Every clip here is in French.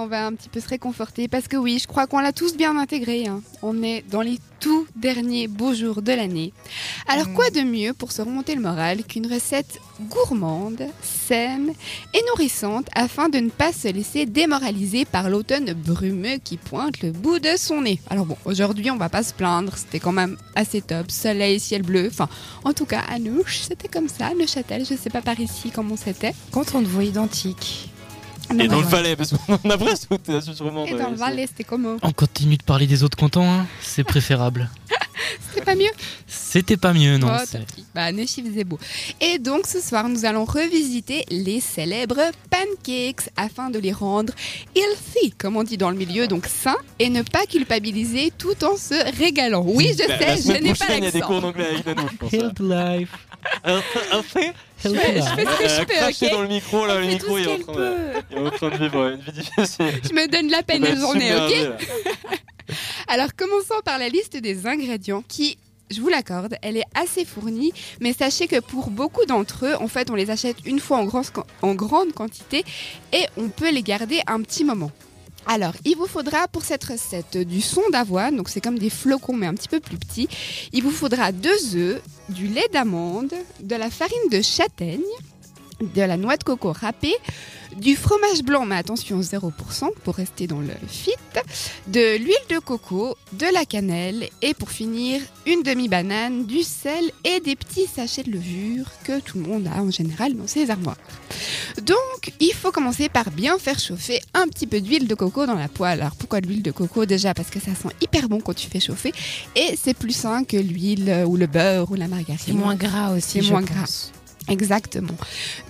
On va un petit peu se réconforter parce que oui, je crois qu'on l'a tous bien intégré. hein. On est dans les tout derniers beaux jours de l'année. Alors Mm. quoi de mieux pour se remonter le moral qu'une recette gourmande, saine et nourrissante afin de ne pas se laisser démoraliser par l'automne brumeux qui pointe le bout de son nez? Alors bon, aujourd'hui on va pas se plaindre, c'était quand même assez top, soleil, ciel bleu. Enfin, en tout cas à nous, c'était comme ça, Neuchâtel, je sais pas par ici comment c'était. Quand on te voit identique. Non, Et dans le. Valais, parce qu'on a presque tout à sûrement. Et dans le Valais, c'était comment On continue de parler des autres cantons, hein c'est préférable. C'était pas mieux C'était pas mieux, non Oh, Bah, Neuchy faisait beau. Et donc, ce soir, nous allons revisiter les célèbres pancakes afin de les rendre healthy, comme on dit dans le milieu, donc sains, et ne pas culpabiliser tout en se régalant. Oui, je sais, je n'ai pas prochaine, Il y a des cours l'accent. d'anglais avec Nanou, je pense. Health life. Je fais, je fais ce que je peux, ok dans le micro, là, le micro, il est en train de, peut. il est en train de vivre une vie difficile. Je me donne la peine de journée, ok. Alors, commençons par la liste des ingrédients qui, je vous l'accorde, elle est assez fournie, mais sachez que pour beaucoup d'entre eux, en fait, on les achète une fois en, grand- en grande quantité et on peut les garder un petit moment. Alors, il vous faudra pour cette recette du son d'avoine, donc c'est comme des flocons mais un petit peu plus petits. Il vous faudra deux œufs, du lait d'amande, de la farine de châtaigne, de la noix de coco râpée, du fromage blanc, mais attention 0% pour rester dans le fit, de l'huile de coco, de la cannelle et pour finir une demi-banane, du sel et des petits sachets de levure que tout le monde a en général dans ses armoires. Donc il faut commencer par bien faire chauffer un petit peu d'huile de coco dans la poêle. Alors pourquoi de l'huile de coco Déjà? Parce que ça sent hyper bon quand tu fais chauffer et c'est plus sain que l'huile ou le beurre ou la margarine. C'est moins gras aussi. C'est moins pense. Exactement.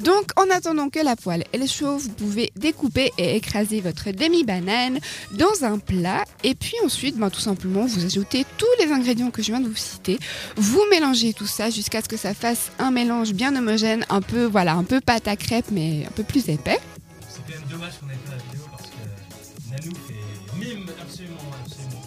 Donc, en attendant que la poêle elle chauffe, vous pouvez découper et écraser votre demi-banane dans un plat. Et puis ensuite, ben, tout simplement, vous ajoutez tous les ingrédients que je viens de vous citer. Vous mélangez tout ça jusqu'à ce que ça fasse un mélange bien homogène, un peu, voilà, un peu pâte à crêpes, mais un peu plus épais. C'est quand même dommage qu'on n'ait pas la vidéo parce que Nanou fait mime absolument, absolument.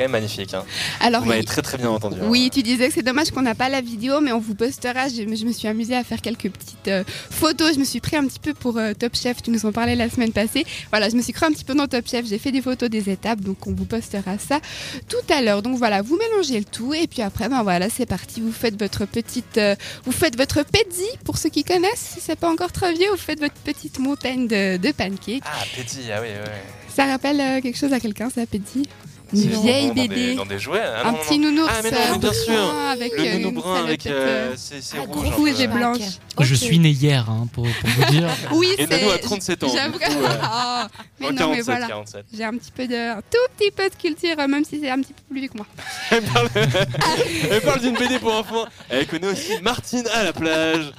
Quand même magnifique. Hein. Alors, Vous m'avez très très bien entendu. hein. Oui, tu disais que c'est dommage qu'on n'a pas la vidéo, mais on vous postera. Je, je me suis amusée à faire quelques petites euh, photos. Je me suis pris un petit peu pour euh, Top Chef. Tu nous en parlais la semaine passée. Voilà, je me suis cru un petit peu dans Top Chef. J'ai fait des photos des étapes, donc on vous postera ça tout à l'heure. Donc voilà, vous mélangez le tout et puis après, ben voilà, c'est parti. Vous faites votre petite, euh, vous faites votre pezzi pour ceux qui connaissent. Si c'est pas encore trop vieux, vous faites votre petite montagne de, de pancakes. Ah, petit, ah oui, ouais. Ça rappelle quelque chose à quelqu'un, ça, pezzi Une vieille vraiment dans bébé. Des, dans des jouets. Ah, un non, petit non, non. nounours. Ah, mais non, euh, bien sûr. avec Le euh, nounou brun avec euh, euh, c'est c'est Ah, rouge. et ouais. blanc. Je suis né hier, hein, pour, pour vous dire. Oui, Et. Nanou a 37 ans. J'avoue. ouais. Ah, mais Oh, non, 47, mais voilà. 47. J'ai un petit peu de, un tout petit peu de culture, euh, même si c'est un petit peu plus vieux que moi. Elle parle, elle parle d'une BD pour enfants. Elle connaît aussi Martine à la plage.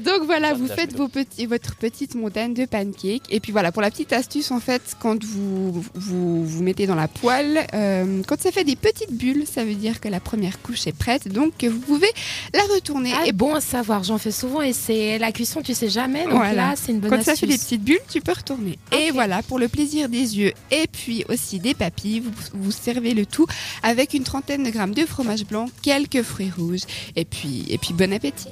Donc voilà, vous faites c'est vos petits, votre petite montagne de pancakes. Et puis voilà, pour la petite astuce, en fait, quand vous vous, vous mettez dans la poêle, euh, quand ça fait des petites bulles, ça veut dire que la première couche est prête. Donc vous pouvez la retourner. Ah, et bon à savoir, j'en fais souvent et c'est la cuisson, tu sais jamais. Donc Voilà. là, c'est une bonne Quand astuce. ça fait des petites bulles, tu peux retourner. Et voilà, pour le plaisir des yeux et puis aussi des papilles, vous, vous servez le tout avec une trentaine de grammes de fromage blanc, quelques fruits rouges et puis, et puis bon appétit.